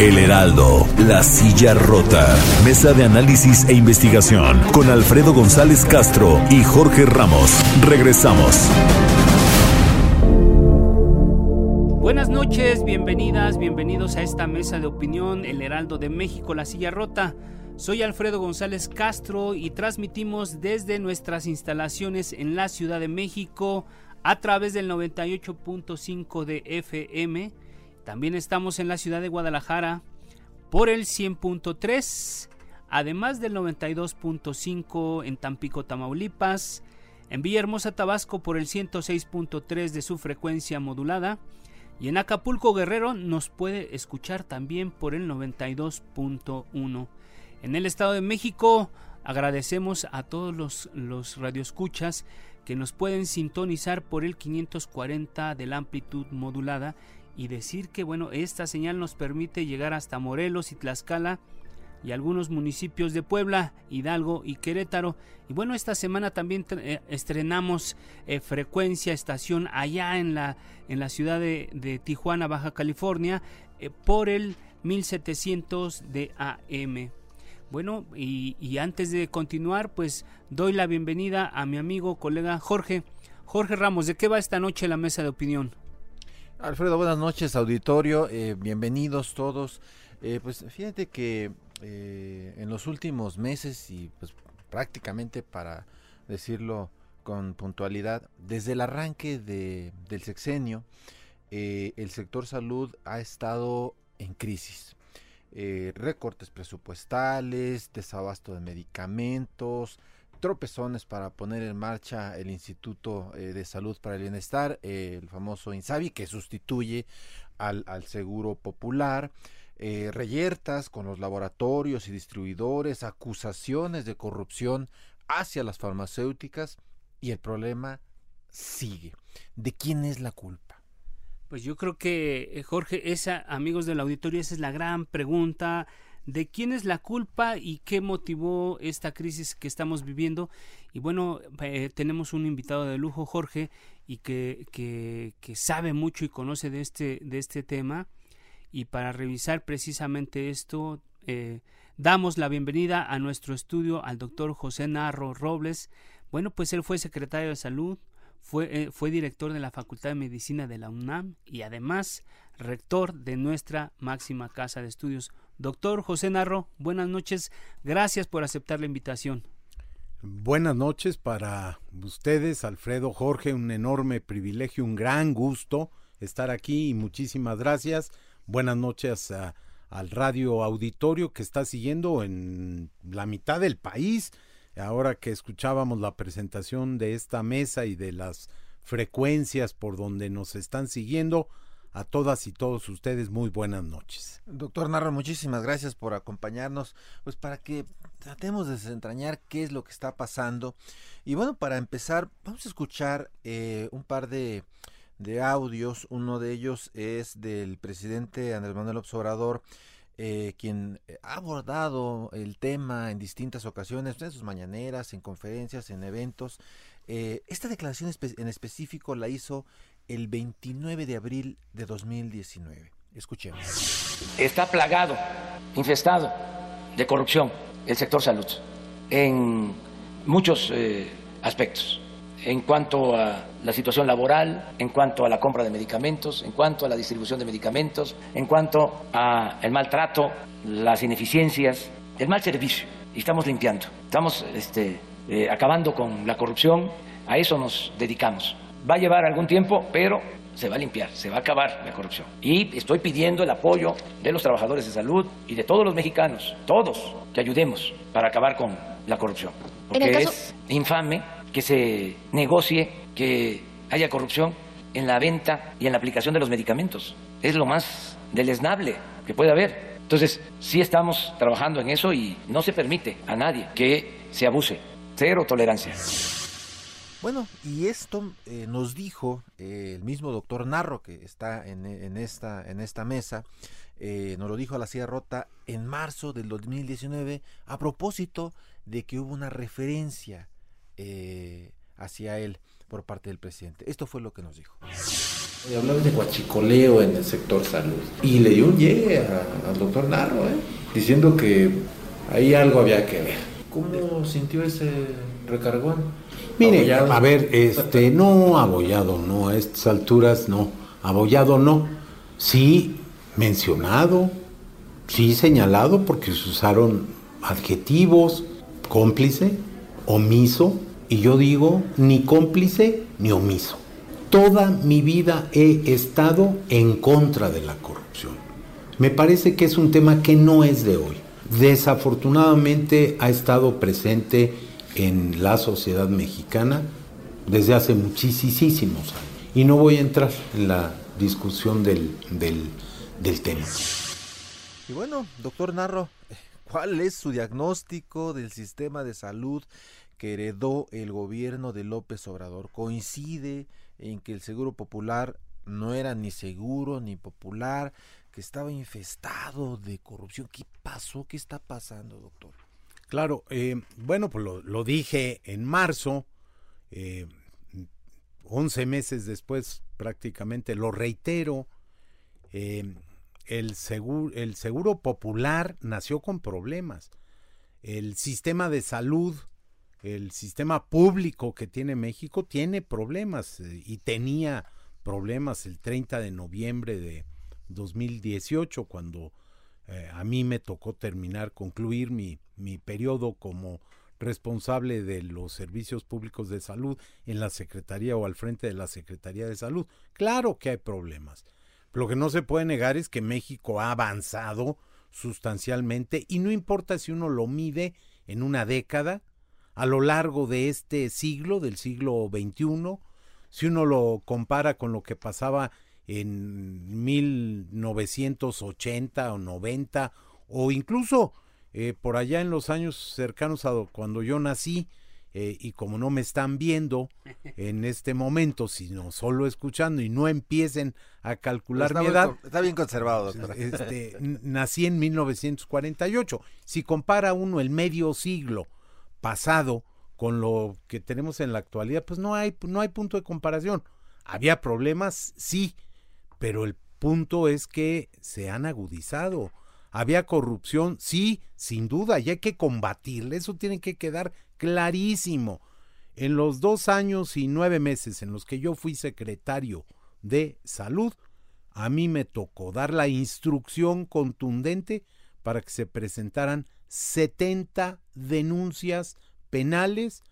El Heraldo, La Silla Rota. Mesa de análisis e investigación con Alfredo González Castro y Jorge Ramos. Regresamos. Buenas noches, bienvenidas, bienvenidos a esta mesa de opinión, El Heraldo de México, La Silla Rota. Soy Alfredo González Castro y transmitimos desde nuestras instalaciones en la Ciudad de México a través del 98.5 de FM. También estamos en la ciudad de Guadalajara por el 100.3, además del 92.5 en Tampico, Tamaulipas, en Villahermosa, Tabasco por el 106.3 de su frecuencia modulada y en Acapulco, Guerrero nos puede escuchar también por el 92.1. En el Estado de México agradecemos a todos los, los radioescuchas que nos pueden sintonizar por el 540 de la amplitud modulada y decir que bueno, esta señal nos permite llegar hasta Morelos y Tlaxcala y algunos municipios de Puebla, Hidalgo y Querétaro. Y bueno, esta semana también eh, estrenamos eh, frecuencia estación allá en la, en la ciudad de, Tijuana, Baja California, eh, por el 1700 de AM. Bueno, y, y, antes de continuar, pues doy la bienvenida a mi amigo, colega Jorge. Jorge Ramos, ¿de qué va esta noche la mesa de opinión? Alfredo, buenas noches, auditorio, eh, bienvenidos todos. Eh, pues fíjate que eh, en los últimos meses y pues prácticamente para decirlo con puntualidad, desde el arranque de, del sexenio, el sector salud ha estado en crisis. recortes presupuestales, desabasto de medicamentos, tropezones para poner en marcha el Instituto eh, de Salud para el Bienestar, el famoso INSABI, que sustituye al, Seguro Popular, eh, reyertas con los laboratorios y distribuidores, acusaciones de corrupción hacia las farmacéuticas y el problema sigue. ¿De quién es la culpa? Pues yo creo que, eh, Jorge, esa, amigos del auditorio, esa es la gran pregunta de quién es la culpa y qué motivó esta crisis que estamos viviendo. Y bueno, eh, tenemos un invitado de lujo, Jorge, y que, que, sabe mucho y conoce de este, de este tema. Y para revisar precisamente esto, eh, damos la bienvenida a nuestro estudio al doctor José Narro Robles. Bueno, pues él fue secretario de salud, fue, eh, fue director de la Facultad de Medicina de la UNAM y además rector de nuestra máxima casa de estudios. Doctor José Narro, buenas noches. Gracias por aceptar la invitación. Buenas noches para ustedes, Alfredo Jorge, un enorme privilegio, un gran gusto estar aquí y muchísimas gracias. Buenas noches al radio auditorio que está siguiendo en la mitad del país. Ahora que escuchábamos la presentación de esta mesa y de las frecuencias por donde nos están siguiendo, a todas y todos ustedes muy buenas noches. Doctor Narro, muchísimas gracias por acompañarnos, pues para que tratemos de desentrañar qué es lo que está pasando. Y bueno, para empezar, vamos a escuchar eh, un par de, audios. Uno de ellos es del presidente Andrés Manuel Obrador. Eh, quien ha abordado el tema en distintas ocasiones, en sus mañaneras, en conferencias, en eventos. Eh, esta declaración en específico la hizo el 29 de abril de 2019. Escuchemos. Está plagado, infestado de corrupción el sector salud en muchos eh, aspectos, en cuanto a la situación laboral, en cuanto a la compra de medicamentos, en cuanto a la distribución de medicamentos, en cuanto al maltrato, las ineficiencias, el mal servicio. Y estamos limpiando, estamos este, eh, acabando con la corrupción, a eso nos dedicamos. Va a llevar algún tiempo, pero se va a limpiar, se va a acabar la corrupción. Y estoy pidiendo el apoyo de los trabajadores de salud y de todos los mexicanos, todos, que ayudemos para acabar con la corrupción. Porque es infame que se negocie, que haya corrupción en la venta y en la aplicación de los medicamentos. Es lo más deleznable que puede haber. Entonces, sí estamos trabajando en eso y no se permite a nadie que se abuse. Cero tolerancia. Bueno, y esto eh, nos dijo eh, el mismo doctor Narro que está en, esta, en esta mesa, eh, nos lo dijo a la silla rota en marzo del 2019 a propósito de que hubo una referencia hacia él por parte del presidente. Esto fue lo que nos dijo. Hablaba de guachicoleo en el sector salud. Y le dio un llegue al doctor Narro, ¿eh? diciendo que ahí algo había que ver. ¿Cómo sintió ese recargón? Mire, a ver, este, no abollado, no, a estas alturas no. Abollado no. Sí mencionado, sí señalado porque se usaron adjetivos, cómplice, omiso, y yo digo ni cómplice ni omiso. Toda mi vida he estado en contra de la corrupción. Me parece que es un tema que no es de hoy. Desafortunadamente ha estado presente en la sociedad mexicana desde hace muchísimos años. Y no voy a entrar en la discusión del, del tema. Y bueno, doctor Narro, ¿cuál es su diagnóstico del sistema de salud que heredó el gobierno de López Obrador? ¿Coincide en que el seguro popular no era ni seguro ni popular, que estaba infestado de corrupción. ¿Qué pasó? ¿Qué está pasando, doctor? Claro, eh, bueno, pues lo, dije en marzo, eh, 11 meses después prácticamente, lo reitero, eh, el, seguro, el seguro popular nació con problemas. El sistema de salud el sistema público que tiene México tiene problemas eh, y tenía problemas el 30 de noviembre de 2018 cuando eh, a mí me tocó terminar, concluir mi, mi periodo como responsable de los servicios públicos de salud en la Secretaría o al frente de la Secretaría de Salud. Claro que hay problemas. Lo que no se puede negar es que México ha avanzado sustancialmente y no importa si uno lo mide en una década, a lo largo de este siglo, del siglo XXI, si uno lo compara con lo que pasaba en 1980 o 90 o incluso eh, por allá en los años cercanos a cuando yo nací eh, y como no me están viendo en este momento, sino solo escuchando y no empiecen a calcular mi edad. Está bien conservado, doctor. Este, nací en 1948. Si compara uno el medio siglo pasado con lo que tenemos en la actualidad, pues no hay, no hay punto de comparación. Había problemas, sí, pero el punto es que se han agudizado. Había corrupción, sí, sin duda, y hay que combatirla. Eso tiene que quedar clarísimo. En los dos años y nueve meses en los que yo fui secretario de salud, a mí me tocó dar la instrucción contundente para que se presentaran 70 denuncias penales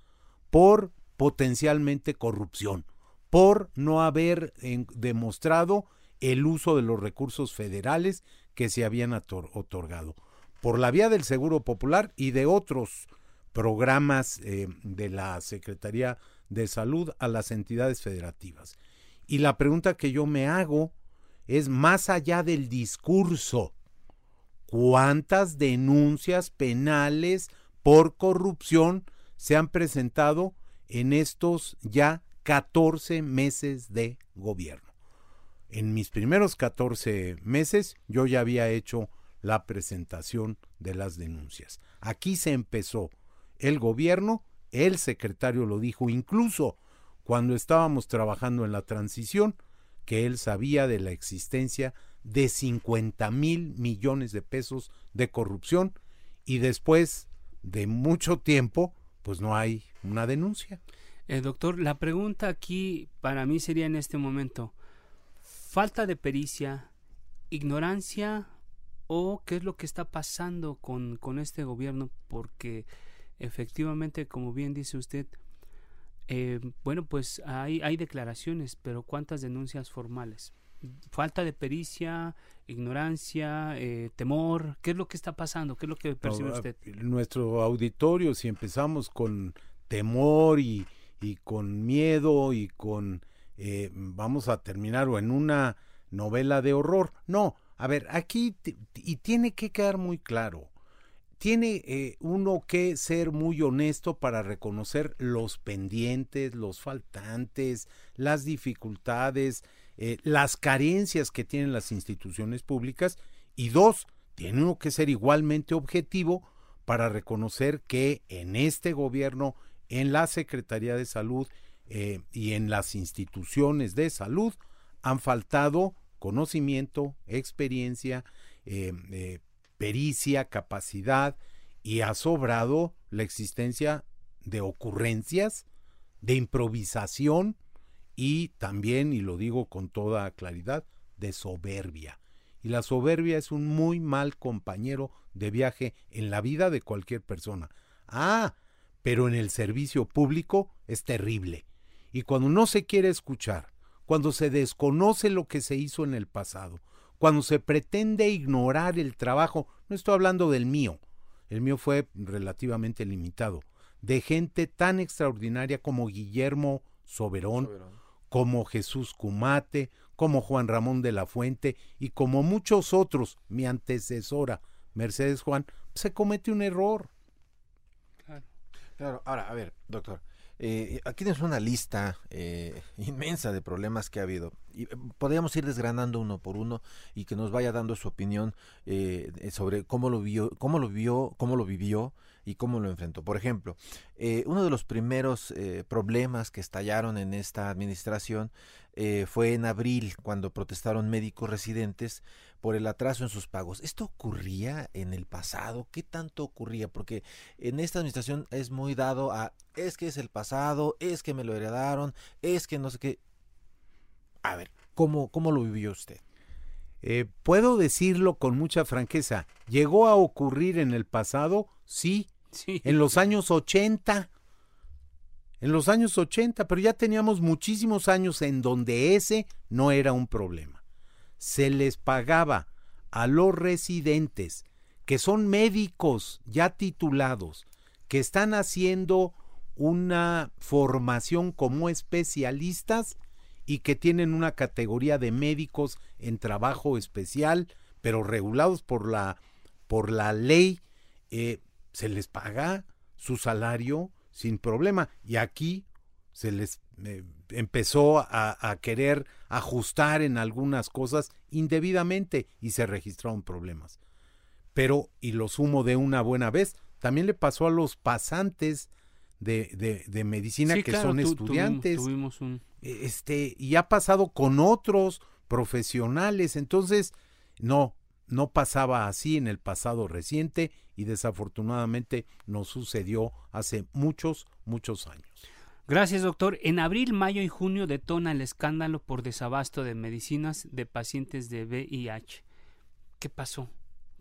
por potencialmente corrupción, por no haber demostrado el uso de los recursos federales que se habían otorgado, por la vía del Seguro Popular y de otros programas eh, de la Secretaría de Salud a las entidades federativas. Y la pregunta que yo me hago es, más allá del discurso, cuántas denuncias penales por corrupción se han presentado en estos ya 14 meses de gobierno. En mis primeros 14 meses yo ya había hecho la presentación de las denuncias. Aquí se empezó el gobierno, el secretario lo dijo incluso cuando estábamos trabajando en la transición, que él sabía de la existencia de 50 mil millones de pesos de corrupción y después de mucho tiempo, pues no hay una denuncia. Eh, doctor, la pregunta aquí para mí sería en este momento, falta de pericia, ignorancia o qué es lo que está pasando con, con este gobierno, porque efectivamente, como bien dice usted, eh, bueno, pues hay, hay declaraciones, pero ¿cuántas denuncias formales? falta de pericia, ignorancia, eh, temor? ¿Qué es lo que está pasando? ¿Qué es lo que percibe usted? Nuestro auditorio, si empezamos con temor y, y con miedo y con eh, vamos a terminar o en una novela de horror. No, a ver, aquí y tiene que quedar muy claro. Tiene eh, uno que ser muy honesto para reconocer los pendientes, los faltantes, las dificultades, eh, las carencias que tienen las instituciones públicas. Y dos, tiene uno que ser igualmente objetivo para reconocer que en este gobierno, en la Secretaría de Salud eh, y en las instituciones de salud, han faltado conocimiento, experiencia, eh, eh, pericia, capacidad y ha sobrado la existencia de ocurrencias, de improvisación y también, y lo digo con toda claridad, de soberbia. Y la soberbia es un muy mal compañero de viaje en la vida de cualquier persona. Ah, pero en el servicio público es terrible. Y cuando no se quiere escuchar, cuando se desconoce lo que se hizo en el pasado, cuando se pretende ignorar el trabajo, no estoy hablando del mío, el mío fue relativamente limitado, de gente tan extraordinaria como Guillermo Soberón, como Jesús Cumate, como Juan Ramón de la Fuente y como muchos otros, mi antecesora Mercedes Juan, se comete un error. Claro. Claro, ahora, a ver, doctor, eh, aquí tenemos una lista eh, inmensa de problemas que ha habido. Y eh, podríamos ir desgranando uno por uno y que nos vaya dando su opinión sobre cómo lo vio, cómo lo vio, cómo lo vivió y cómo lo enfrentó. Por ejemplo, uno de los primeros problemas que estallaron en esta administración fue en abril, cuando protestaron médicos residentes por el atraso en sus pagos. ¿Esto ocurría en el pasado? ¿Qué tanto ocurría? Porque en esta administración es muy dado a, es que es el pasado, es que me lo heredaron, es que no sé qué. A ver, ¿cómo, cómo lo vivió usted? Eh, Puedo decirlo con mucha franqueza. ¿Llegó a ocurrir en el pasado? Sí. sí. En los años 80. En los años 80, pero ya teníamos muchísimos años en donde ese no era un problema se les pagaba a los residentes que son médicos ya titulados, que están haciendo una formación como especialistas y que tienen una categoría de médicos en trabajo especial, pero regulados por la, por la ley, eh, se les paga su salario sin problema. Y aquí se les eh, empezó a, querer ajustar en algunas cosas indebidamente y se registraron problemas. Pero, y lo sumo de una buena vez, también le pasó a los pasantes de, de, medicina que son estudiantes. E, este, y ha pasado con otros profesionales. Entonces, no, no pasaba así en el pasado reciente y desafortunadamente nos sucedió hace muchos, muchos años. Gracias, doctor. En abril, mayo y junio detona el escándalo por desabasto de medicinas de pacientes de VIH. ¿Qué pasó?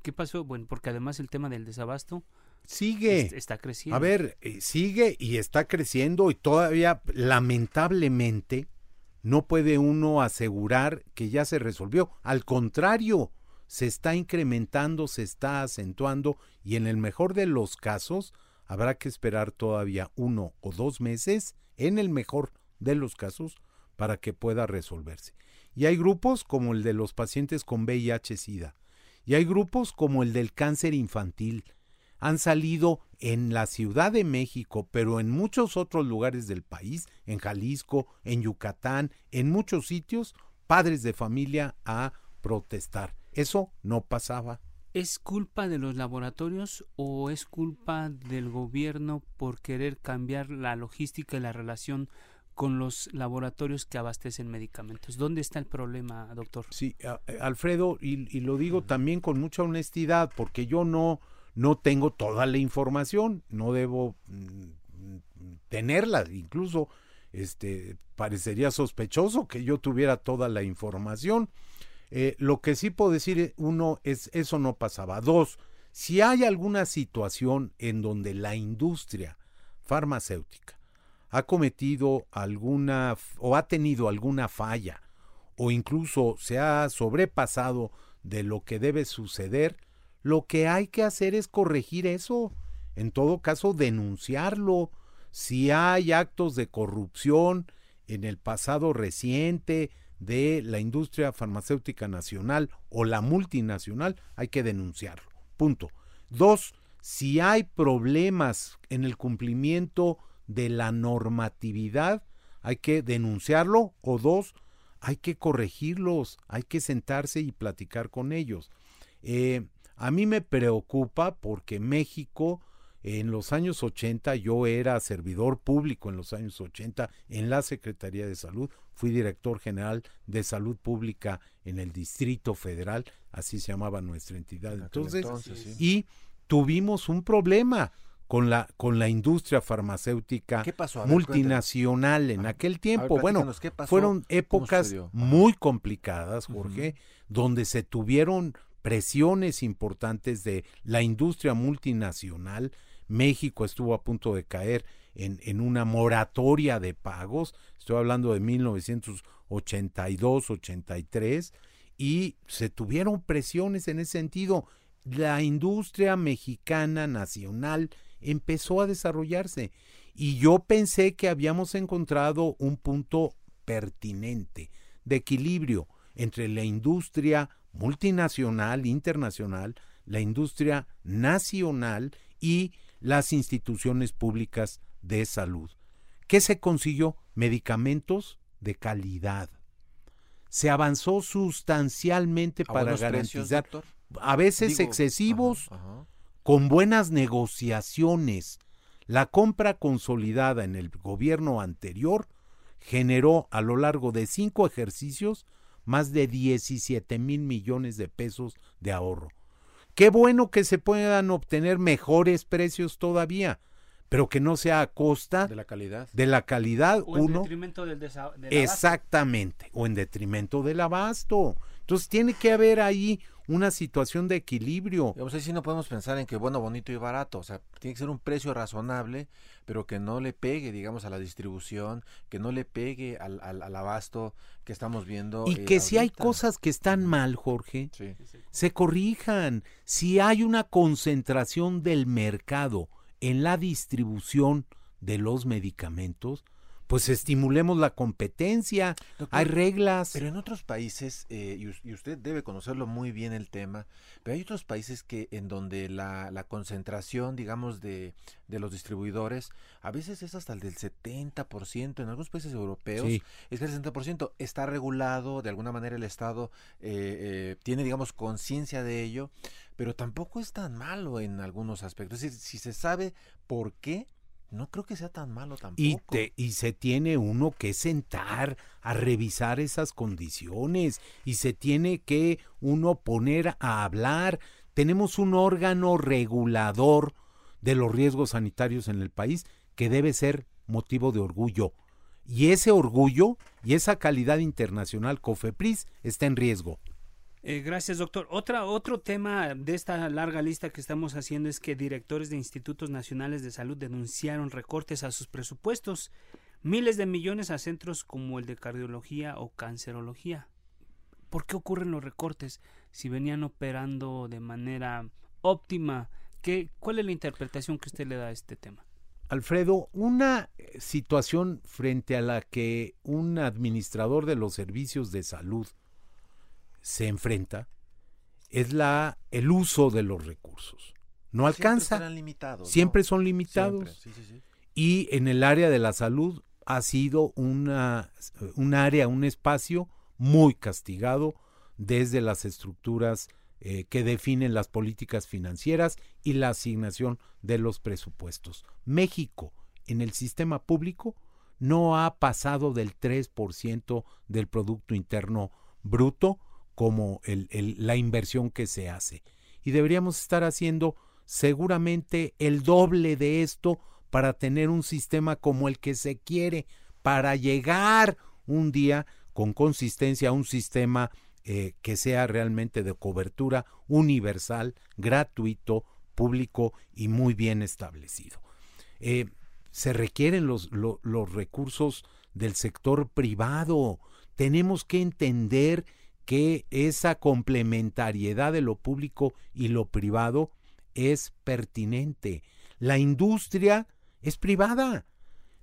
¿Qué pasó? Bueno, porque además el tema del desabasto sigue. Está creciendo. A ver, eh, sigue y está creciendo y todavía, lamentablemente, no puede uno asegurar que ya se resolvió. Al contrario, se está incrementando, se está acentuando y en el mejor de los casos, habrá que esperar todavía uno o dos meses, en el mejor de los casos, para que pueda resolverse. Y hay grupos como el de los pacientes con VIH-Sida, y hay grupos como el del cáncer infantil. Han salido en la Ciudad de México, pero en muchos otros lugares del país, en Jalisco, en Yucatán, en muchos sitios, padres de familia a protestar. Eso no pasaba ¿Es culpa de los laboratorios o es culpa del gobierno por querer cambiar la logística y la relación con los laboratorios que abastecen medicamentos? ¿Dónde está el problema, doctor? Sí, eh, Alfredo, y, lo digo también con mucha honestidad, porque yo no, no tengo toda la información, no debo mm, tenerla, incluso este parecería sospechoso que yo tuviera toda la información. Eh, lo que sí puedo decir, eh, uno, es eso no pasaba. Dos, si hay alguna situación en donde la industria farmacéutica ha cometido alguna o ha tenido alguna falla o incluso se ha sobrepasado de lo que debe suceder, lo que hay que hacer es corregir eso. En todo caso, denunciarlo. Si hay actos de corrupción, en el pasado reciente de la industria farmacéutica nacional o la multinacional, hay que denunciarlo. Punto. Dos, si hay problemas en el cumplimiento de la normatividad, hay que denunciarlo. O dos, hay que corregirlos, hay que sentarse y platicar con ellos. Eh, a mí me preocupa porque México en los años 80 yo era servidor público en los años 80 en la Secretaría de Salud, fui director general de salud pública en el Distrito Federal, así se llamaba nuestra entidad entonces, y tuvimos un problema con la con la industria farmacéutica multinacional en aquel tiempo. bueno, fueron épocas muy complicadas, Jorge, donde se tuvieron presiones importantes de la industria multinacional México estuvo a punto de caer en, en una moratoria de pagos, estoy hablando de 1982, 83, y se tuvieron presiones en ese sentido. La industria mexicana nacional empezó a desarrollarse y yo pensé que habíamos encontrado un punto pertinente de equilibrio entre la industria multinacional, internacional, la industria nacional y las instituciones públicas de salud. ¿Qué se consiguió? Medicamentos de calidad. Se avanzó sustancialmente para garantizar, a veces excesivos, con buenas negociaciones. La compra consolidada en el gobierno anterior generó a lo largo de cinco ejercicios más de 17 mil millones de pesos de ahorro. Qué bueno que se puedan obtener mejores precios todavía, pero que no sea a costa de la calidad. De la calidad, o en detrimento del, Exactamente, o en detrimento del abasto. Entonces tiene que haber ahí una situación de equilibrio. Sea, si no podemos pensar en que bueno, bonito y barato, o sea, tiene que ser un precio razonable, pero que no le pegue, digamos, a la distribución, que no le pegue al, al, abasto que estamos viendo. Y eh, que si hay cosas que están mal, Jorge, se corrijan. Si hay una concentración del mercado en la distribución de los medicamentos, pues estimulemos la competencia, hay reglas. Pero en otros países, eh, y, usted debe conocerlo muy bien el tema, pero hay otros países que en donde la, la concentración, digamos, de, de, los distribuidores, a veces es hasta el del 70%, en algunos países europeos es que el 60% está regulado, de alguna manera el Estado eh, eh, tiene, digamos, conciencia de ello, pero tampoco es tan malo en algunos aspectos. Es decir, si se sabe por qué, no creo que sea tan malo tampoco. Y, y se tiene uno que sentar a revisar esas condiciones y se tiene que uno poner a hablar. Tenemos un órgano regulador de los riesgos sanitarios en el país que debe ser motivo de orgullo. Y ese orgullo y esa calidad internacional COFEPRIS está en riesgo. Eh, gracias, doctor. Otra, otro tema de esta larga lista que estamos haciendo es que directores de institutos nacionales de salud denunciaron recortes a sus presupuestos, miles de millones a centros como el de cardiología o cancerología. ¿Por qué ocurren los recortes si venían operando de manera óptima? ¿Qué, ¿Cuál es la interpretación que usted le da a este tema? Alfredo, una situación frente a la que un administrador de los servicios de salud se enfrenta es la el uso de los recursos. No alcanza. Siempre, limitados, siempre son limitados. Y en el área de la salud ha sido una, un área, un espacio muy castigado desde las estructuras eh, que definen las políticas financieras y la asignación de los presupuestos. México, en el sistema público, no ha pasado del 3% del Producto Interno Bruto, como la inversión que se hace. Y deberíamos estar haciendo seguramente el doble de esto para tener un sistema como el que se quiere, para llegar un día con consistencia a un sistema eh, que sea realmente de cobertura universal, gratuito, público y muy bien establecido. Eh, se requieren los recursos del sector privado. Tenemos que entender que esa complementariedad de lo público y lo privado es pertinente. La industria es privada.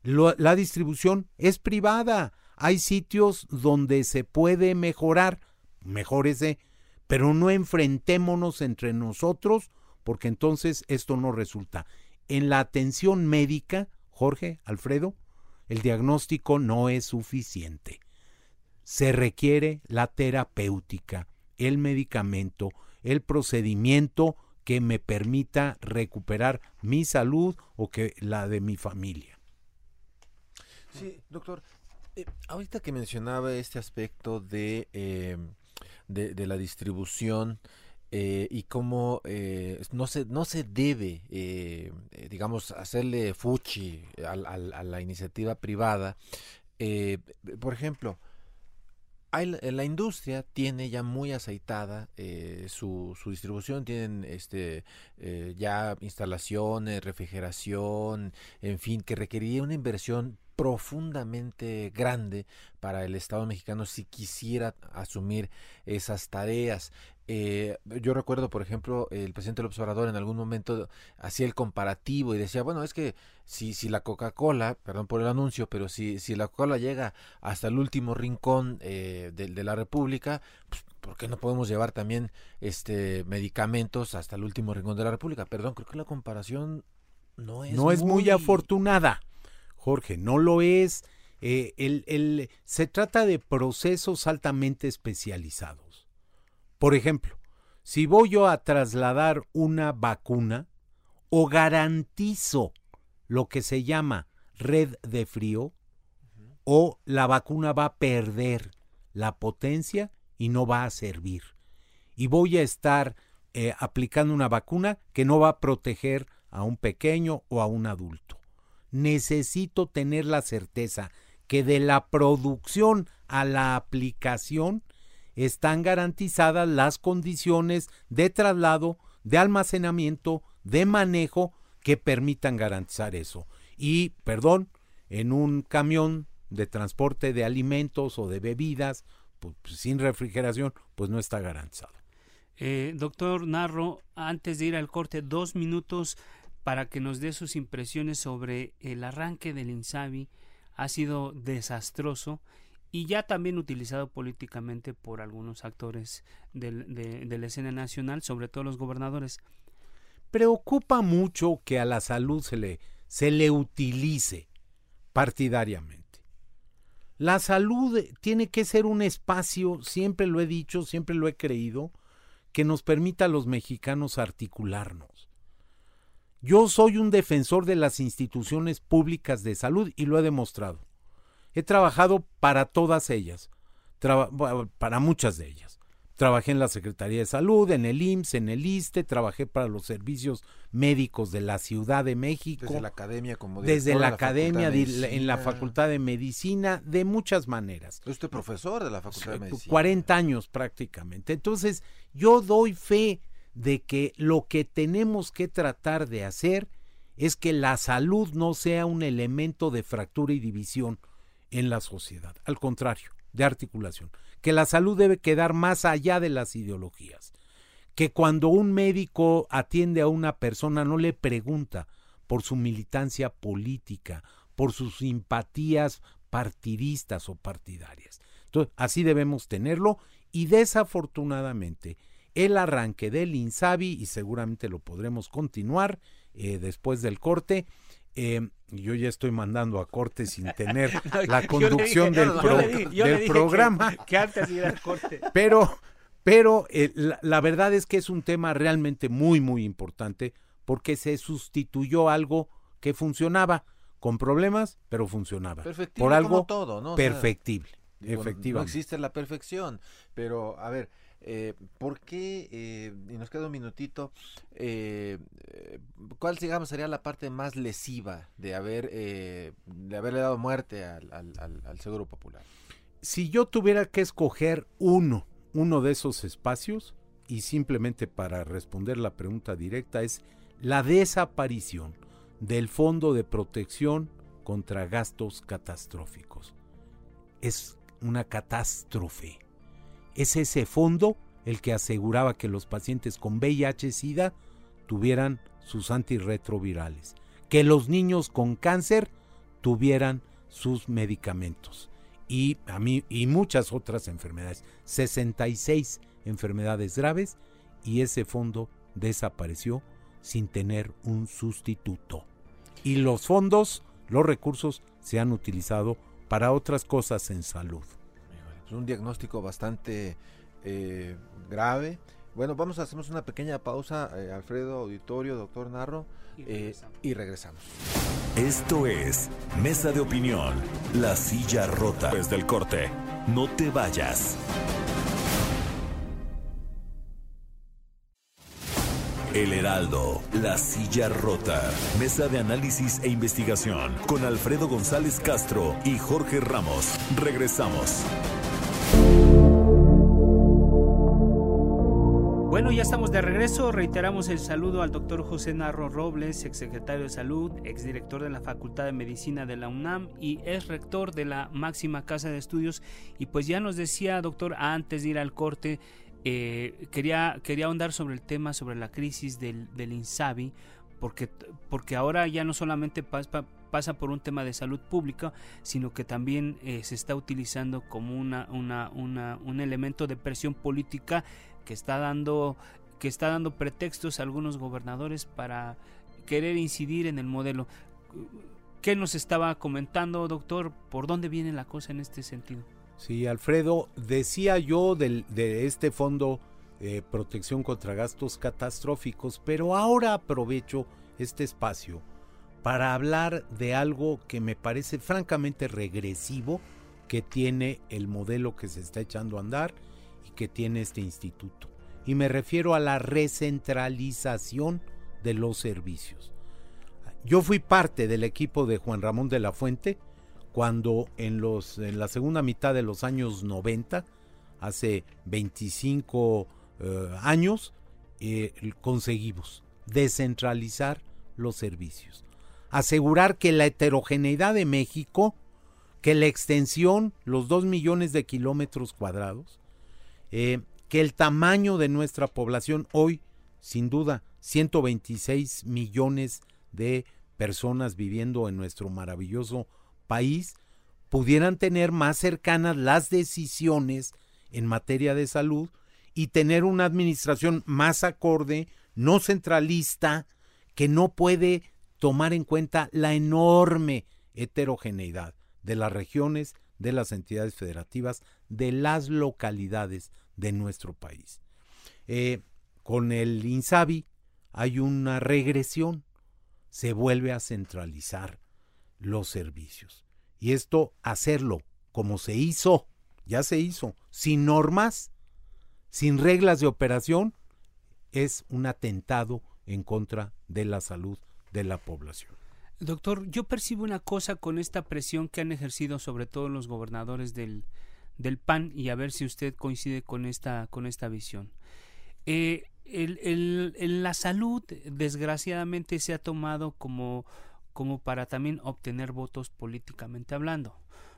la distribución es privada. Hay sitios donde se puede mejorar, mejórese, pero no enfrentémonos entre nosotros porque entonces esto no resulta. En la atención médica, Jorge, Alfredo, el diagnóstico no es suficiente. Se requiere la terapéutica, el medicamento, el procedimiento que me permita recuperar mi salud o que la de mi familia. Sí, doctor. Eh, ahorita que mencionaba este aspecto de, eh, de, la distribución eh, y cómo no, se, no se debe, digamos, hacerle fuchi a, la iniciativa privada. por ejemplo, la industria tiene ya muy aceitada su, su, distribución, tienen este ya instalaciones, refrigeración, en fin, que requeriría una inversión profundamente grande para el Estado mexicano si quisiera asumir esas tareas. Eh, yo recuerdo, por ejemplo, el presidente del observador en algún momento hacía el comparativo y decía, bueno, es que si, si la Coca-Cola, perdón por el anuncio, pero si, si la Coca-Cola llega hasta el último rincón eh, de, la República, pues, ¿por qué no podemos llevar también este medicamentos hasta el último rincón de la República? Perdón, creo que la comparación no es, no es muy afortunada. Jorge, no lo es. Eh, el, se trata de procesos altamente especializados. Por ejemplo, si voy yo a trasladar una vacuna o garantizo lo que se llama red de frío, o la vacuna va a perder la potencia y no va a servir. Y voy a estar eh, aplicando una vacuna que no va a proteger a un pequeño o a un adulto necesito tener la certeza que de la producción a la aplicación están garantizadas las condiciones de traslado, de almacenamiento, de manejo que permitan garantizar eso. Y, perdón, en un camión de transporte de alimentos o de bebidas pues, sin refrigeración, pues no está garantizado. Eh, doctor Narro, antes de ir al corte, dos minutos para que nos dé sus impresiones sobre el arranque del INSABI. Ha sido desastroso y ya también utilizado políticamente por algunos actores de, la escena nacional, sobre todo los gobernadores. Preocupa mucho que a la salud se le, se le utilice partidariamente. La salud tiene que ser un espacio, siempre lo he dicho, siempre lo he creído, que nos permita a los mexicanos articularnos. Yo soy un defensor de las instituciones públicas de salud y lo he demostrado. He trabajado para todas ellas, para muchas de ellas. Trabajé en la Secretaría de Salud, en el IMSS, en el ISTE, trabajé para los servicios médicos de la Ciudad de México. Desde la academia, como Desde la, academia, en la Facultad de Medicina, de muchas maneras. Estoy profesor de la Facultad de Medicina. 40 años prácticamente. Entonces, yo doy fe de que lo que tenemos que tratar de hacer es que la salud no sea un elemento de fractura y división en la sociedad, al contrario, de articulación, que la salud debe quedar más allá de las ideologías, que cuando un médico atiende a una persona no le pregunta por su militancia política, por sus simpatías partidistas o partidarias. Entonces, así debemos tenerlo y desafortunadamente el arranque del INSABI y seguramente lo podremos continuar eh, después del corte. Eh, yo ya estoy mandando a corte sin tener la conducción del, programa. Que, antes ir al corte. Pero, pero eh, la, verdad es que es un tema realmente muy, muy importante porque se sustituyó algo que funcionaba con problemas, pero funcionaba. Por algo todo, ¿no? perfectible. efectivamente. No existe la perfección, pero a ver, eh, ¿Por qué, eh, y nos queda un minutito, eh, cuál digamos sería la parte más lesiva de haber de haberle dado muerte al, al, Seguro Popular? Si yo tuviera que escoger uno, uno de esos espacios, y simplemente para responder la pregunta directa, es la desaparición del Fondo de Protección contra Gastos Catastróficos. Es una catástrofe es ese fondo el que aseguraba que los pacientes con VIH-Sida tuvieran sus antirretrovirales, que los niños con cáncer tuvieran sus medicamentos y a mí y muchas otras enfermedades, 66 enfermedades graves y ese fondo desapareció sin tener un sustituto. Y los fondos, los recursos se han utilizado para otras cosas en salud. Es un diagnóstico bastante eh, grave. Bueno, vamos a hacer una pequeña pausa, eh, Alfredo Auditorio, doctor Narro, Y eh, regresamos. y regresamos. Esto es Mesa de Opinión, La Silla Rota. Desde el corte, no te vayas. El Heraldo, La Silla Rota. Mesa de análisis e investigación con Alfredo González Castro y Jorge Ramos. Regresamos. Bueno, ya estamos de regreso. Reiteramos el saludo al doctor José Narro Robles, exsecretario de Salud, exdirector de la Facultad de Medicina de la UNAM y ex rector de la máxima casa de estudios. Y pues ya nos decía, doctor, antes de ir al corte, eh, quería, quería ahondar sobre el tema, sobre la crisis del, del INSABI, porque, porque ahora ya no solamente pasa, pasa por un tema de salud pública, sino que también eh, se está utilizando como una, una, una, un elemento de presión política que está dando que está dando pretextos a algunos gobernadores para querer incidir en el modelo. ¿Qué nos estaba comentando, doctor? ¿Por dónde viene la cosa en este sentido? Sí, Alfredo, decía yo del, de este fondo de protección contra gastos catastróficos, pero ahora aprovecho este espacio para hablar de algo que me parece francamente regresivo que tiene el modelo que se está echando a andar que tiene este instituto. Y me refiero a la recentralización de los servicios. Yo fui parte del equipo de Juan Ramón de la Fuente cuando en, los, en la segunda mitad de los años 90, hace 25 eh, años, eh, conseguimos descentralizar los servicios. Asegurar que la heterogeneidad de México, que la extensión, los 2 millones de kilómetros cuadrados, eh, que el tamaño de nuestra población hoy, sin duda, 126 millones de personas viviendo en nuestro maravilloso país, pudieran tener más cercanas las decisiones en materia de salud y tener una administración más acorde, no centralista, que no puede tomar en cuenta la enorme heterogeneidad de las regiones, de las entidades federativas, de las localidades de nuestro país. Eh, con el INSABI hay una regresión, se vuelve a centralizar los servicios. Y esto, hacerlo como se hizo, ya se hizo, sin normas, sin reglas de operación, es un atentado en contra de la salud de la población. Doctor, yo percibo una cosa con esta presión que han ejercido sobre todo los gobernadores del, del PAN y a ver si usted coincide con esta, con esta visión. Eh, el, el, la salud, desgraciadamente, se ha tomado como, como para también obtener votos políticamente hablando.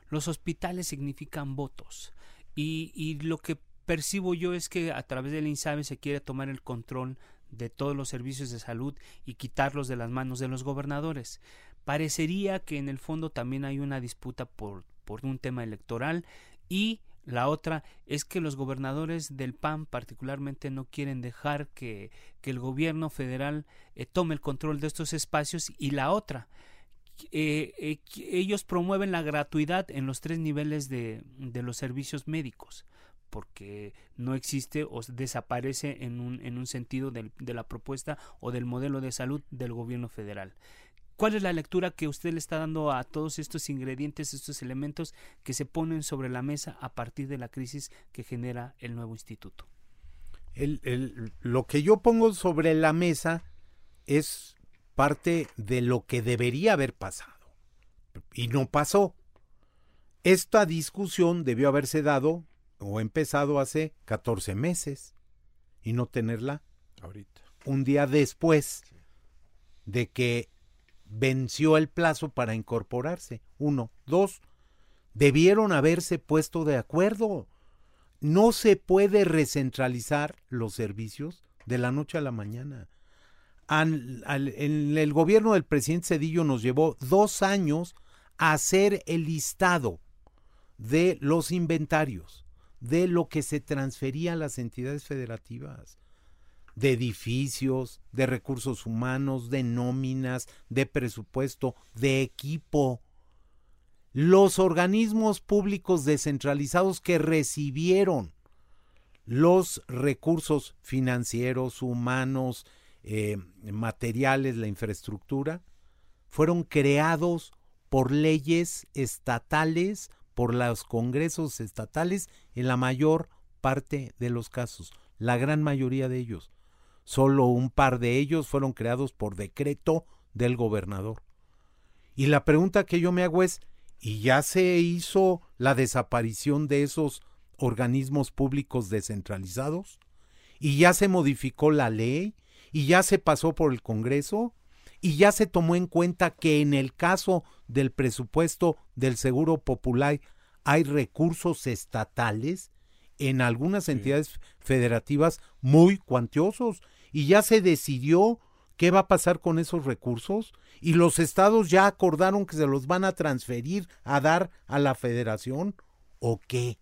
Los hospitales significan votos y, y lo que percibo yo es que a través del INSABE se quiere tomar el control de todos los servicios de salud y quitarlos de las manos de los gobernadores. Parecería que en el fondo también hay una disputa por, por un tema electoral y la otra es que los gobernadores del PAN particularmente no quieren dejar que, que el gobierno federal eh, tome el control de estos espacios y la otra eh, eh, ellos promueven la gratuidad en los tres niveles de, de los servicios médicos porque no existe o desaparece en un, en un sentido de la propuesta o del modelo de salud del gobierno federal. ¿Cuál es la lectura que usted le está dando a todos estos ingredientes, estos elementos que se ponen sobre la mesa a partir de la crisis que genera el nuevo instituto? El, el, lo que yo pongo sobre la mesa es parte de lo que debería haber pasado y no pasó. Esta discusión debió haberse dado o empezado hace 14 meses y no tenerla ahorita. Un día después sí. de que venció el plazo para incorporarse. Uno. Dos. Debieron haberse puesto de acuerdo. No se puede recentralizar los servicios de la noche a la mañana. En el gobierno del presidente Cedillo nos llevó dos años hacer el listado de los inventarios, de lo que se transfería a las entidades federativas, de edificios, de recursos humanos, de nóminas, de presupuesto, de equipo. Los organismos públicos descentralizados que recibieron los recursos financieros, humanos, eh, materiales, la infraestructura, fueron creados por leyes estatales, por los congresos estatales, en la mayor parte de los casos, la gran mayoría de ellos. Solo un par de ellos fueron creados por decreto del gobernador. Y la pregunta que yo me hago es, ¿y ya se hizo la desaparición de esos organismos públicos descentralizados? ¿Y ya se modificó la ley? ¿Y ya se pasó por el Congreso? ¿Y ya se tomó en cuenta que en el caso del presupuesto del Seguro Popular hay recursos estatales en algunas entidades federativas muy cuantiosos. Y ya se decidió qué va a pasar con esos recursos. Y los estados ya acordaron que se los van a transferir a dar a la federación o qué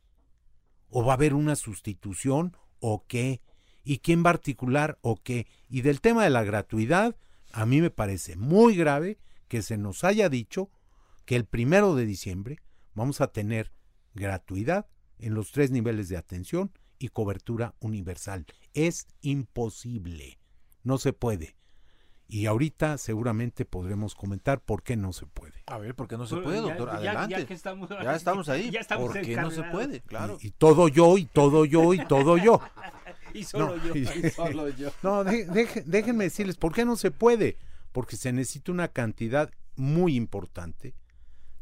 o va a haber una sustitución o qué y quién va a articular o qué y del tema de la gratuidad a mí me parece muy grave que se nos haya dicho que el primero de diciembre vamos a tener gratuidad en los tres niveles de atención y cobertura universal. Es imposible. No se puede. Y ahorita seguramente podremos comentar por qué no se puede. A ver, ¿por qué no se puede, doctor? Adelante. Ya, estamos, ahí. Ya estamos ¿Por qué no se puede? Claro. Y, todo yo, y todo yo, y todo yo. y solo yo. Y, solo yo. No, déjenme decirles, ¿por qué no se puede? Porque se necesita una cantidad muy importante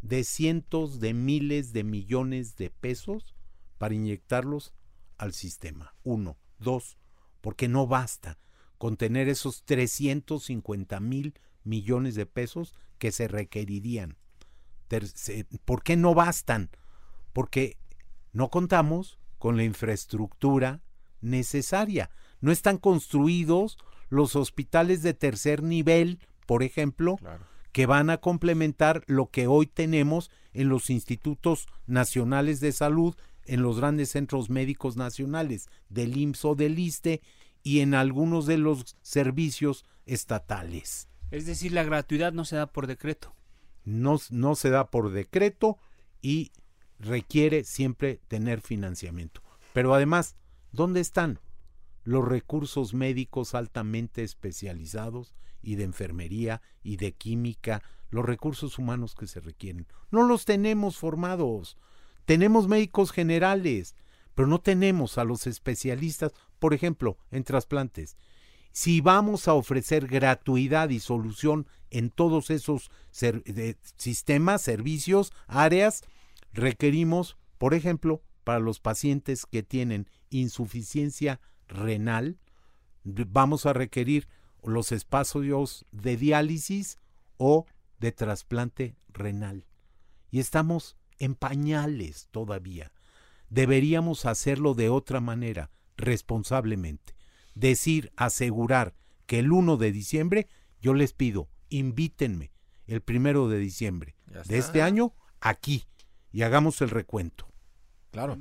de cientos de miles de millones de pesos para inyectarlos al sistema. Uno. Dos, porque no basta con tener esos 350 mil millones de pesos que se requerirían. ¿Por qué no bastan? Porque no contamos con la infraestructura necesaria. No están construidos los hospitales de tercer nivel, por ejemplo, que van a complementar lo que hoy tenemos en los institutos nacionales de salud, en los grandes centros médicos nacionales, del IMSS o del ISTE y en algunos de los servicios estatales. Es decir, la gratuidad no se da por decreto. No, no se da por decreto y requiere siempre tener financiamiento. Pero además, ¿dónde están los recursos médicos altamente especializados y de enfermería y de química, los recursos humanos que se requieren. No los tenemos formados. Tenemos médicos generales, pero no tenemos a los especialistas, por ejemplo, en trasplantes. Si vamos a ofrecer gratuidad y solución en todos esos sistemas, servicios, áreas, requerimos, por ejemplo, para los pacientes que tienen insuficiencia renal, vamos a requerir los espacios de diálisis o de trasplante renal. Y estamos en pañales todavía. Deberíamos hacerlo de otra manera, responsablemente. Decir, asegurar que el 1 de diciembre, yo les pido, invítenme el primero de diciembre de este año aquí y hagamos el recuento. Claro.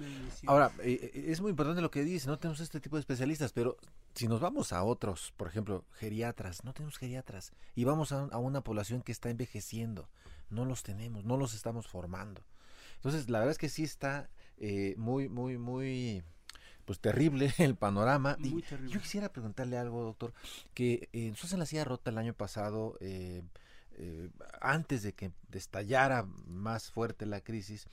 Ahora, eh, eh, es muy importante lo que dice, no tenemos este tipo de especialistas, pero si nos vamos a otros, por ejemplo, geriatras, no tenemos geriatras, y vamos a, una población que está envejeciendo, no los tenemos, no los estamos formando. Entonces, la verdad es que sí está eh, muy, muy, muy, pues terrible el panorama. y Yo quisiera preguntarle algo, doctor, que nosotros en la silla rota el año pasado, antes de que estallara más fuerte la crisis,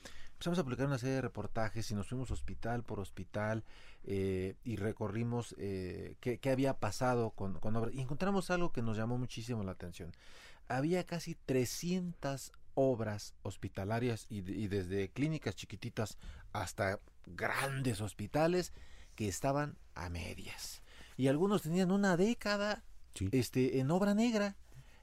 empezamos a publicar una serie de reportajes y nos fuimos hospital por hospital eh, y recorrimos eh, qué, había pasado con, con obras y encontramos algo que nos llamó muchísimo la atención. Había casi 300 obras hospitalarias y, desde clínicas chiquititas hasta grandes hospitales que estaban a medias. Y algunos tenían una década este, en obra negra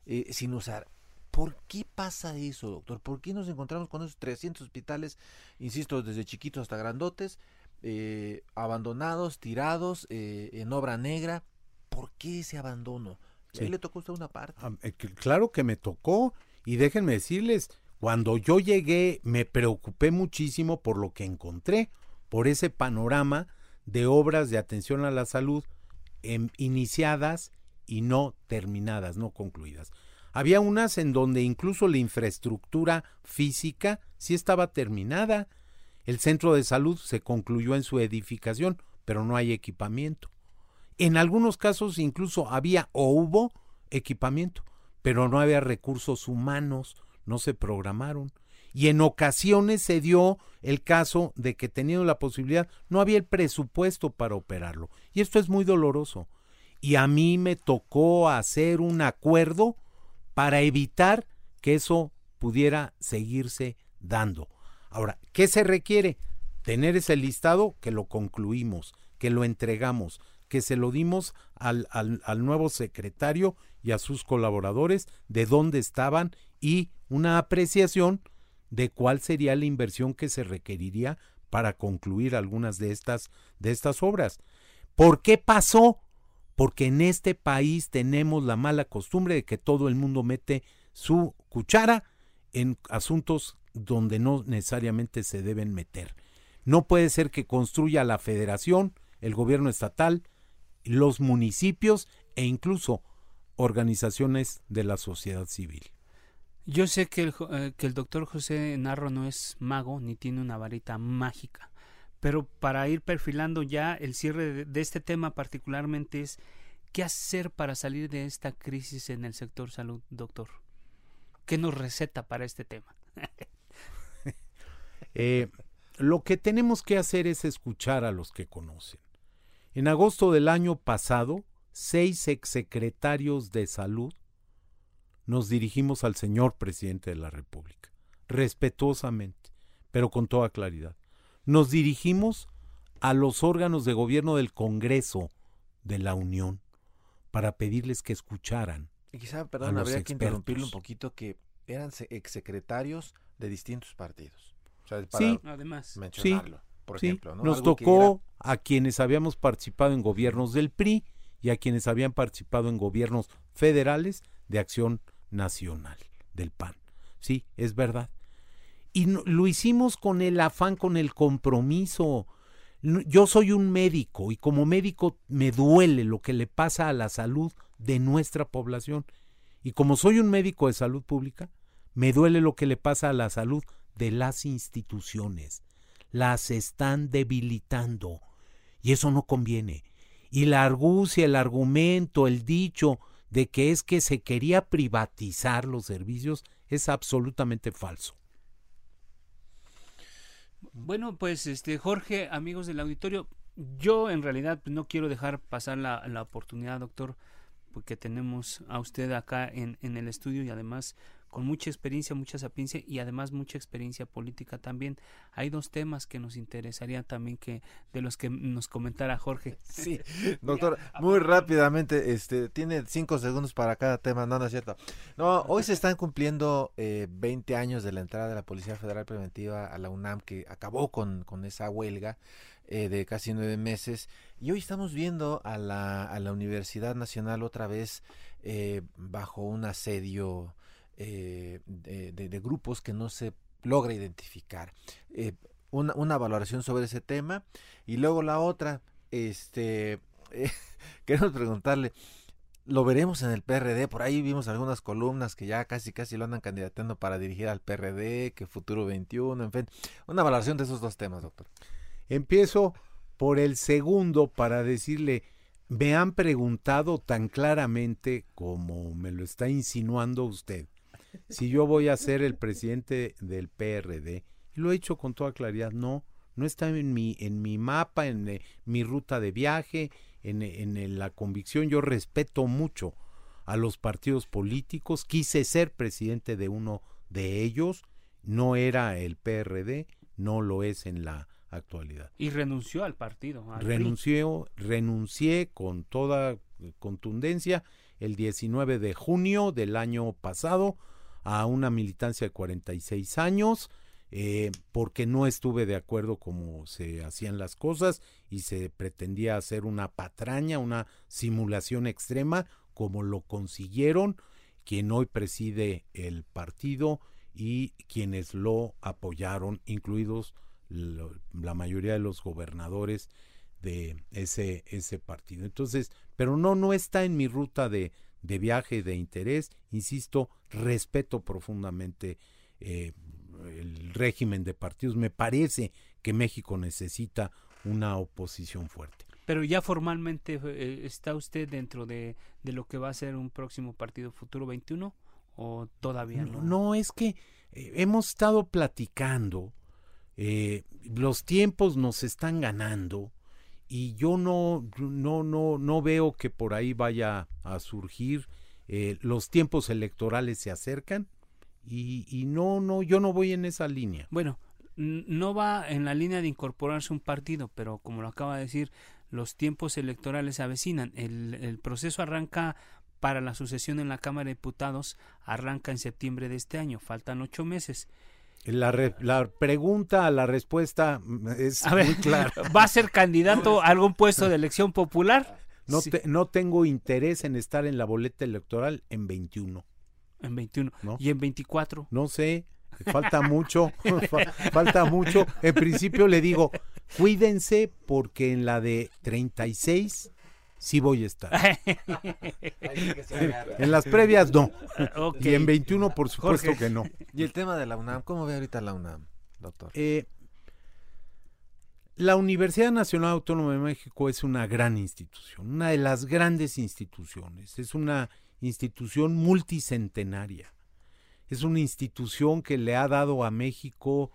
eh, sin usar. ¿Por qué pasa eso, doctor? ¿Por qué nos encontramos con esos 300 hospitales, insisto, desde chiquitos hasta grandotes, eh, abandonados, tirados, eh, en obra negra? ¿Por qué ese abandono? Sí. Ahí le tocó a usted una parte. Ah, claro que me tocó, y déjenme decirles, Cuando yo llegué me preocupé muchísimo por lo que encontré, por ese panorama de obras de atención a la salud em, iniciadas y no terminadas, no concluidas. Había unas en donde incluso la infraestructura física sí estaba terminada. El centro de salud se concluyó en su edificación, pero no hay equipamiento. En algunos casos incluso había o hubo equipamiento, pero no había recursos humanos, no se programaron. Y en ocasiones se dio el caso de que teniendo la posibilidad no había el presupuesto para operarlo. Y esto es muy doloroso. Y a mí me tocó hacer un acuerdo para evitar que eso pudiera seguirse dando. Ahora, ¿qué se requiere? Tener ese listado que lo concluimos, que lo entregamos, que se lo dimos al, al, nuevo secretario y a sus colaboradores de dónde estaban y una apreciación de cuál sería la inversión que se requeriría para concluir algunas de estas de estas obras. ¿Por qué pasó? Porque en este país tenemos la mala costumbre de que todo el mundo mete su cuchara en asuntos donde no necesariamente se deben meter. No puede ser que construya la federación, el gobierno estatal, los municipios e incluso organizaciones de la sociedad civil. Yo sé que el, eh, que el doctor José Narro no es mago ni tiene una varita mágica, pero para ir perfilando ya el cierre de, de, este tema particularmente es qué hacer para salir de esta crisis en el sector salud, doctor. ¿Qué nos receta para este tema? eh, lo que tenemos que hacer es escuchar a los que conocen. En agosto del año pasado, seis exsecretarios de salud nos dirigimos al señor presidente de la República, respetuosamente, pero con toda claridad. Nos dirigimos a los órganos de gobierno del Congreso de la Unión para pedirles que escucharan. Y quizá, perdón, habría expertos. que interrumpirle un poquito que eran exsecretarios de distintos partidos. O sea, para sí, además. Mencionarlo, sí, por ejemplo. ¿no? Nos Algo tocó era... a quienes habíamos participado en gobiernos del PRI y a quienes habían participado en gobiernos federales de acción nacional del PAN. Sí, es verdad. Y lo hicimos con el afán, con el compromiso. Yo soy un médico y como médico me duele lo que le pasa a la salud de nuestra población. Y como soy un médico de salud pública, me duele lo que le pasa a la salud de las instituciones. Las están debilitando. Y eso no conviene. Y la argucia, el argumento, el dicho de que es que se quería privatizar los servicios es absolutamente falso. Bueno, pues este Jorge, amigos del auditorio, yo en realidad no quiero dejar pasar la, la oportunidad, doctor, porque tenemos a usted acá en, en el estudio y además con mucha experiencia, mucha sapiencia y además mucha experiencia política también. Hay dos temas que nos interesaría también que de los que nos comentara Jorge. Sí, doctor, muy rápidamente, este, tiene cinco segundos para cada tema, no, no es cierto. No, hoy se están cumpliendo eh, 20 años de la entrada de la Policía Federal Preventiva a la UNAM, que acabó con, con esa huelga. Eh, de casi nueve meses y hoy estamos viendo a la, a la Universidad Nacional otra vez eh, bajo un asedio eh, de, grupos que no se logra identificar. Eh, una, una, valoración sobre ese tema y luego la otra, este, queremos preguntarle, lo veremos en el PRD, por ahí vimos algunas columnas que ya casi casi lo andan candidatando para dirigir al PRD, que Futuro 21, en fin, una valoración de esos dos temas, doctor. Empiezo por el segundo para decirle, me han preguntado tan claramente como me lo está insinuando usted, si yo voy a ser el presidente del PRD, y lo he hecho con toda claridad, no, no está en mi, en mi mapa, en eh, mi ruta de viaje, en, en, en la convicción, yo respeto mucho a los partidos políticos, quise ser presidente de uno de ellos, no era el PRD, no lo es en la actualidad. Y renunció al partido. Al Renunció, renuncié con toda contundencia el 19 de junio del año pasado a una militancia de 46 años, eh, porque no estuve de acuerdo como se hacían las cosas y se pretendía hacer una patraña, una simulación extrema, como lo consiguieron quien hoy preside el partido y quienes lo apoyaron, incluidos la mayoría de los gobernadores de ese, ese partido. Entonces, pero no, no está en mi ruta de, de viaje, de interés. Insisto, respeto profundamente eh, el régimen de partidos. Me parece que México necesita una oposición fuerte. Pero ya formalmente eh, está usted dentro de, de, lo que va a ser un próximo partido futuro 21 o todavía no? No, es que eh, hemos estado platicando, eh, los tiempos nos están ganando y yo no, no, no, no veo que por ahí vaya a surgir. los tiempos electorales se acercan y, y no, no, yo no voy en esa línea. Bueno, no va en la línea de incorporarse un partido, pero como lo acaba de decir, los tiempos electorales se avecinan. El, el, proceso arranca para la sucesión en la Cámara de Diputados, arranca en septiembre de este año, faltan ocho meses. La, re, la pregunta a la respuesta es muy clara. ¿Va a ser candidato a algún puesto de elección popular? No, sí. te, no tengo interés en estar en la boleta electoral en 21. En 21. ¿No? ¿Y en 24? No sé falta mucho, falta mucho. En principio le digo, cuídense porque en la de 36 sí voy a estar. en las previas no. Okay. Y en 21 por supuesto Jorge. que no. ¿Y el tema de la UNAM? ¿Cómo ve ahorita la UNAM, doctor? Eh, la Universidad Nacional Autónoma de México es una gran institución, una de las grandes instituciones. Es una institución multicentenaria es una institución que le ha dado a México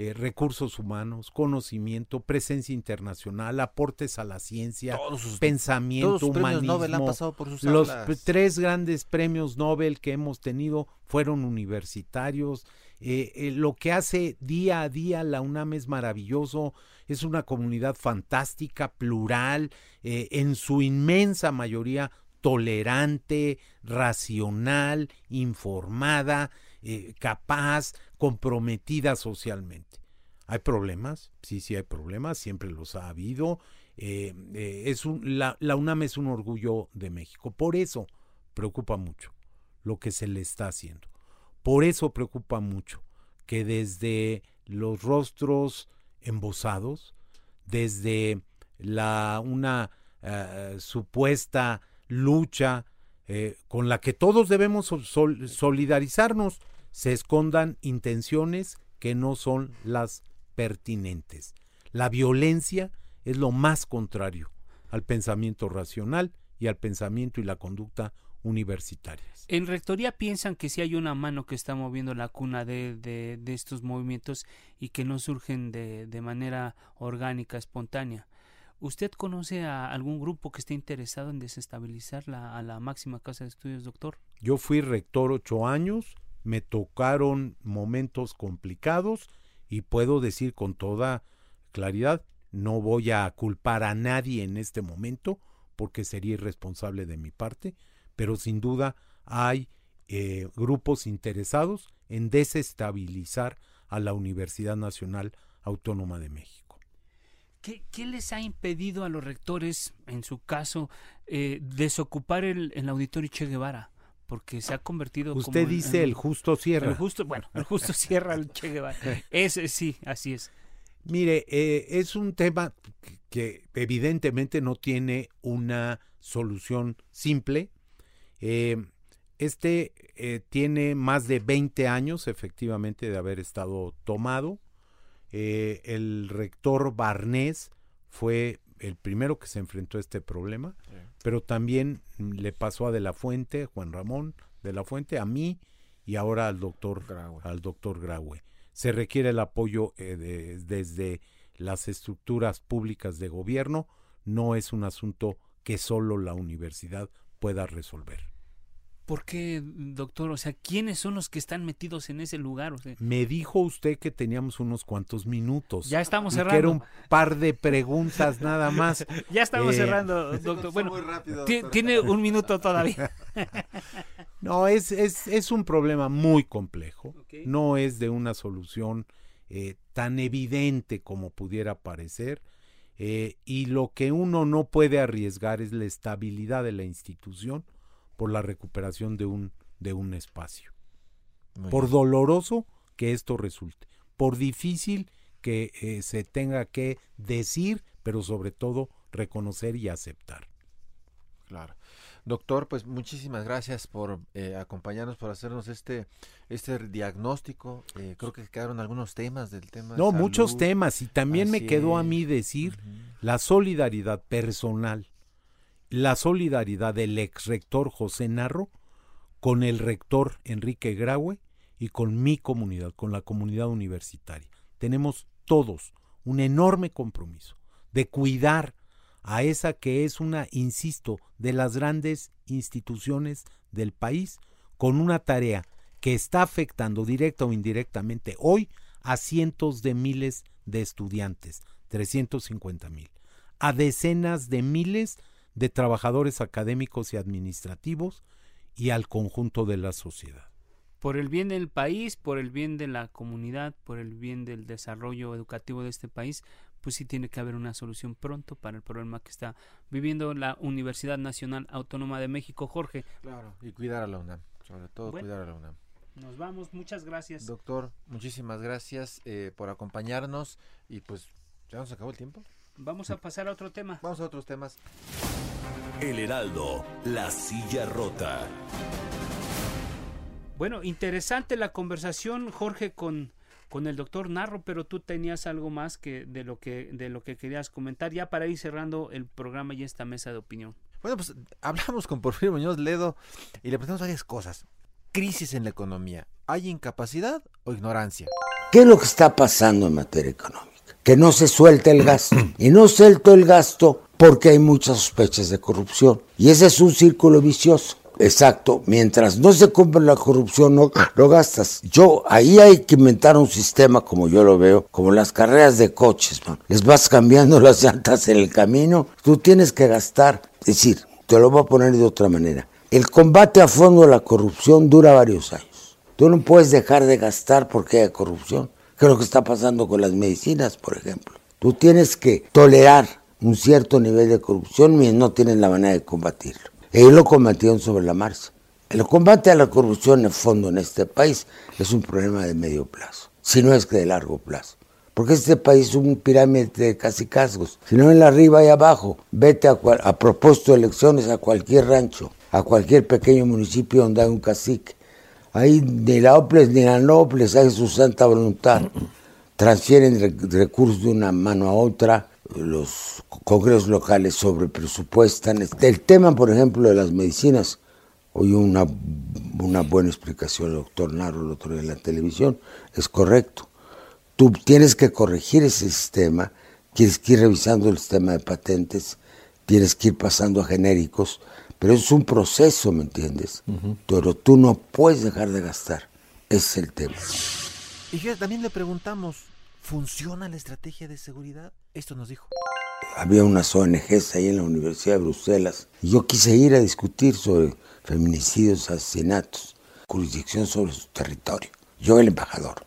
eh, recursos humanos, conocimiento, presencia internacional, aportes a la ciencia, sus, pensamiento, todos humanismo. Nobel han pasado por sus Los tres grandes premios Nobel que hemos tenido fueron universitarios. Eh, eh, lo que hace día a día la UNAM es maravilloso, es una comunidad fantástica, plural, en su inmensa mayoría tolerante, racional, informada, eh, capaz, comprometida socialmente. ¿Hay problemas? Sí, sí hay problemas, siempre los ha habido. Eh, eh, es la, UNAM es un orgullo de México. Por eso preocupa mucho lo que se le está haciendo. Por eso preocupa mucho que desde los rostros embosados, desde la una supuesta lucha eh, con la que todos debemos sol solidarizarnos, se escondan intenciones que no son las pertinentes. La violencia es lo más contrario al pensamiento racional y al pensamiento y la conducta universitarias. En Rectoría piensan que si hay una mano que está moviendo la cuna de, de, de estos movimientos y que no surgen de, de manera orgánica, espontánea. ¿Usted conoce a algún grupo que esté interesado en desestabilizar la, a la máxima casa de estudios, doctor? Yo fui rector ocho años, me tocaron momentos complicados y puedo decir con toda claridad, no voy a culpar a nadie en este momento porque sería irresponsable de mi parte, pero sin duda hay eh, grupos interesados en desestabilizar a la Universidad Nacional Autónoma de México. ¿Qué, ¿Qué, les ha impedido a los rectores, en su caso, eh, desocupar el, el, auditorio Che Guevara? Porque se ha convertido Usted como dice en, el justo cierra. El justo, bueno, el justo cierra el Che Guevara. Es, sí, así es. Mire, eh, es un tema que evidentemente no tiene una solución simple. Eh, este eh, tiene más de 20 años efectivamente de haber estado tomado. Eh, el rector Barnés fue el primero que se enfrentó a este problema, sí. pero también le pasó a De la Fuente, Juan Ramón De la Fuente, a mí y ahora al doctor Graue. Al doctor Graue. Se requiere el apoyo eh, de, desde las estructuras públicas de gobierno, no es un asunto que solo la universidad pueda resolver. ¿Por qué, doctor? O sea, ¿quiénes son los que están metidos en ese lugar? O sea, Me dijo usted que teníamos unos cuantos minutos. Ya estamos y cerrando. Que era un par de preguntas nada más. ya estamos eh, cerrando, doctor. Bueno, rápido, doctor. tiene un minuto todavía. no, es, es, es, un problema muy complejo. Okay. No es de una solución eh, tan evidente como pudiera parecer. Eh, y lo que uno no puede arriesgar es la estabilidad de la institución por la recuperación de un, de un espacio. por doloroso que esto resulte, por difícil que eh, se tenga que decir, pero sobre todo reconocer y aceptar. Claro. Doctor, pues muchísimas gracias por eh, acompañarnos, por hacernos este, este diagnóstico. Eh, creo que quedaron algunos temas del tema. No, muchos temas. Y también me quedó a mí decir la solidaridad personal, la solidaridad del ex rector José Narro con el rector Enrique Graue y con mi comunidad, con la comunidad universitaria. Tenemos todos un enorme compromiso de cuidar a esa que es una, insisto, de las grandes instituciones del país, con una tarea que está afectando directa o indirectamente hoy a cientos de miles de estudiantes, 350 mil, a decenas de miles de trabajadores académicos y administrativos y al conjunto de la sociedad. Por el bien del país, por el bien de la comunidad, por el bien del desarrollo educativo de este país, pues sí tiene que haber una solución pronto para el problema que está viviendo la Universidad Nacional Autónoma de México, Jorge. Claro, y cuidar a la UNAM, sobre todo cuidar a la UNAM. Nos vamos, muchas gracias. Doctor, muchísimas gracias eh, por acompañarnos y pues ya nos acabó el tiempo. Vamos a pasar a otro tema. Vamos a otros temas. El Heraldo, la silla rota. Bueno, interesante la conversación, Jorge, con con el doctor Narro, pero tú tenías algo más que de lo que de lo que querías comentar ya para ir cerrando el programa y esta mesa de opinión. Bueno, pues hablamos con Porfirio Muñoz Ledo y le preguntamos varias cosas. Crisis en la economía. ¿Hay incapacidad o ignorancia? ¿Qué es lo que está pasando en materia económica? Que no se suelta el gasto. Y no suelto el gasto porque hay muchas sospechas de corrupción. Y ese es un círculo vicioso. Exacto, mientras no se cumple la corrupción, no lo gastas. Yo, ahí hay que inventar un sistema, como yo lo veo, como las carreras de coches, man. Les vas cambiando las llantas en el camino, tú tienes que gastar. Es decir, te lo voy a poner de otra manera. El combate a fondo de la corrupción dura varios años. Tú no puedes dejar de gastar porque hay corrupción. ¿Qué es lo que está pasando con las medicinas, por ejemplo? Tú tienes que tolerar un cierto nivel de corrupción y no tienes la manera de combatirlo. Ellos lo combatieron sobre la marcha. El combate a la corrupción en fondo en este país es un problema de medio plazo, si no es que de largo plazo. Porque este país es un pirámide de casi cascos. Si no en la arriba y abajo, vete a, a propósito de elecciones a cualquier rancho, a cualquier pequeño municipio donde hay un cacique. Ahí ni la OPLES ni la NOPLES hay su santa voluntad. Transfieren recursos de una mano a otra, los congresos locales sobre presupuestan. El tema, por ejemplo, de las medicinas, hoy una, una buena explicación el doctor Naro el otro día en la televisión, es correcto. Tú tienes que corregir ese sistema, tienes que ir revisando el sistema de patentes, tienes que ir pasando a genéricos, pero es un proceso, ¿me entiendes? Pero tú no puedes dejar de gastar, ese es el tema. Y también le preguntamos, ¿funciona la estrategia de seguridad? Esto nos dijo. Había unas ONGs ahí en la Universidad de Bruselas y yo quise ir a discutir sobre feminicidios, asesinatos, jurisdicción sobre su territorio. Yo el embajador,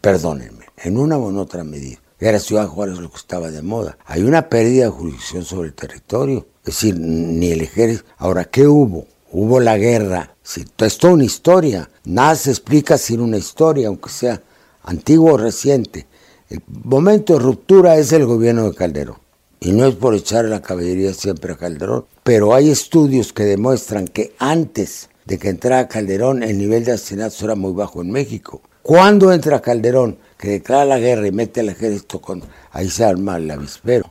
perdónenme, en una u otra medida. Era Ciudad Juárez lo que estaba de moda. Hay una pérdida de jurisdicción sobre el territorio. Es decir, ni el ejército. Ahora, ¿qué hubo? Hubo la guerra. Sí, es toda una historia. Nada se explica sin una historia, aunque sea antiguo o reciente. El momento de ruptura es el gobierno de Calderón. Y no es por echar la caballería siempre a Calderón, pero hay estudios que demuestran que antes de que entrara Calderón el nivel de asesinatos era muy bajo en México. Cuando entra Calderón, que declara la guerra y mete al ejército, con, ahí se arma el avispero.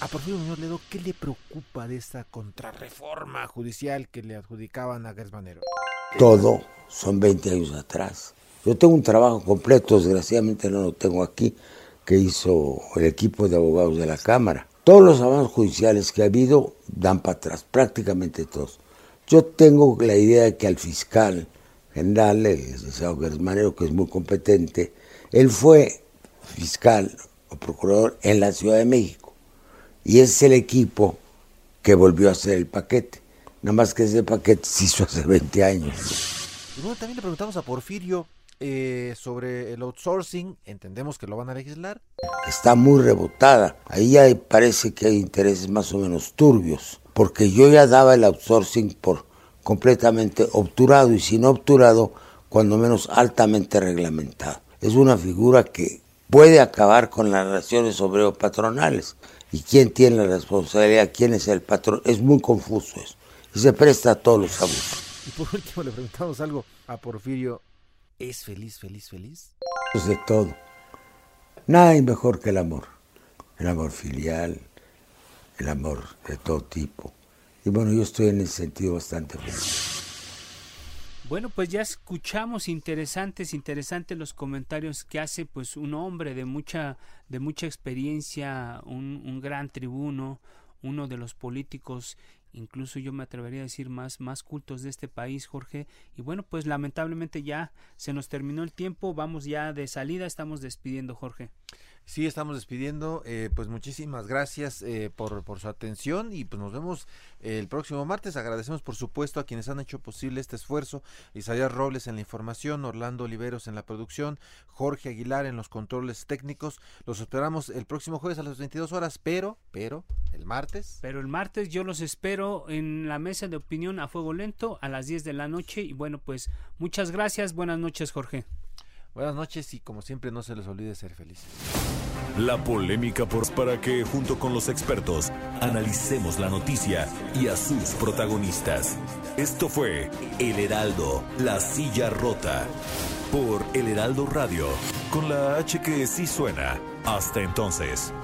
A Porfirio Muñoz Ledo, ¿qué le preocupa de esta contrarreforma judicial que le adjudicaban a Gersmanero? Todo, son 20 años atrás. Yo tengo un trabajo completo, desgraciadamente no lo tengo aquí, que hizo el equipo de abogados de la Cámara. Todos los avances judiciales que ha habido dan para atrás, prácticamente todos. Yo tengo la idea de que al fiscal general, el licenciado Gersmanero, que es muy competente, él fue fiscal o procurador en la Ciudad de México. Y es el equipo que volvió a hacer el paquete. Nada más que ese paquete se hizo hace 20 años. Y bueno, también le preguntamos a Porfirio eh, sobre el outsourcing, entendemos que lo van a legislar. Está muy rebotada. Ahí hay, parece que hay intereses más o menos turbios, porque yo ya daba el outsourcing por completamente obturado y si no obturado, cuando menos altamente reglamentado. Es una figura que puede acabar con las relaciones obrero-patronales. ¿Y quién tiene la responsabilidad? ¿Quién es el patrón? Es muy confuso eso. Y se presta a todos los abusos. Y por último le preguntamos algo a Porfirio. ¿Es feliz, feliz, feliz? Pues de todo. Nada hay mejor que el amor. El amor filial, el amor de todo tipo. Y bueno, yo estoy en ese sentido bastante feliz. Bueno, pues ya escuchamos interesantes, interesantes los comentarios que hace pues un hombre de mucha, de mucha experiencia, un, un gran tribuno, uno de los políticos incluso yo me atrevería a decir más, más cultos de este país, Jorge. Y bueno, pues lamentablemente ya se nos terminó el tiempo, vamos ya de salida, estamos despidiendo, Jorge. Sí, estamos despidiendo. Eh, pues muchísimas gracias eh, por, por, su atención y pues nos vemos el próximo martes. Agradecemos por supuesto a quienes han hecho posible este esfuerzo. Isaías Robles en la información, Orlando Oliveros en la producción, Jorge Aguilar en los controles técnicos. Los esperamos el próximo jueves a las 22 horas, pero, pero, el martes. Pero el martes yo los espero en la mesa de opinión a fuego lento a las 10 de la noche. Y bueno, pues muchas gracias. Buenas noches, Jorge. Buenas noches y como siempre no se les olvide ser felices. La polémica por para que junto con los expertos analicemos la noticia y a sus protagonistas. Esto fue El Heraldo, la silla rota por El Heraldo Radio, con la H que sí suena. Hasta entonces.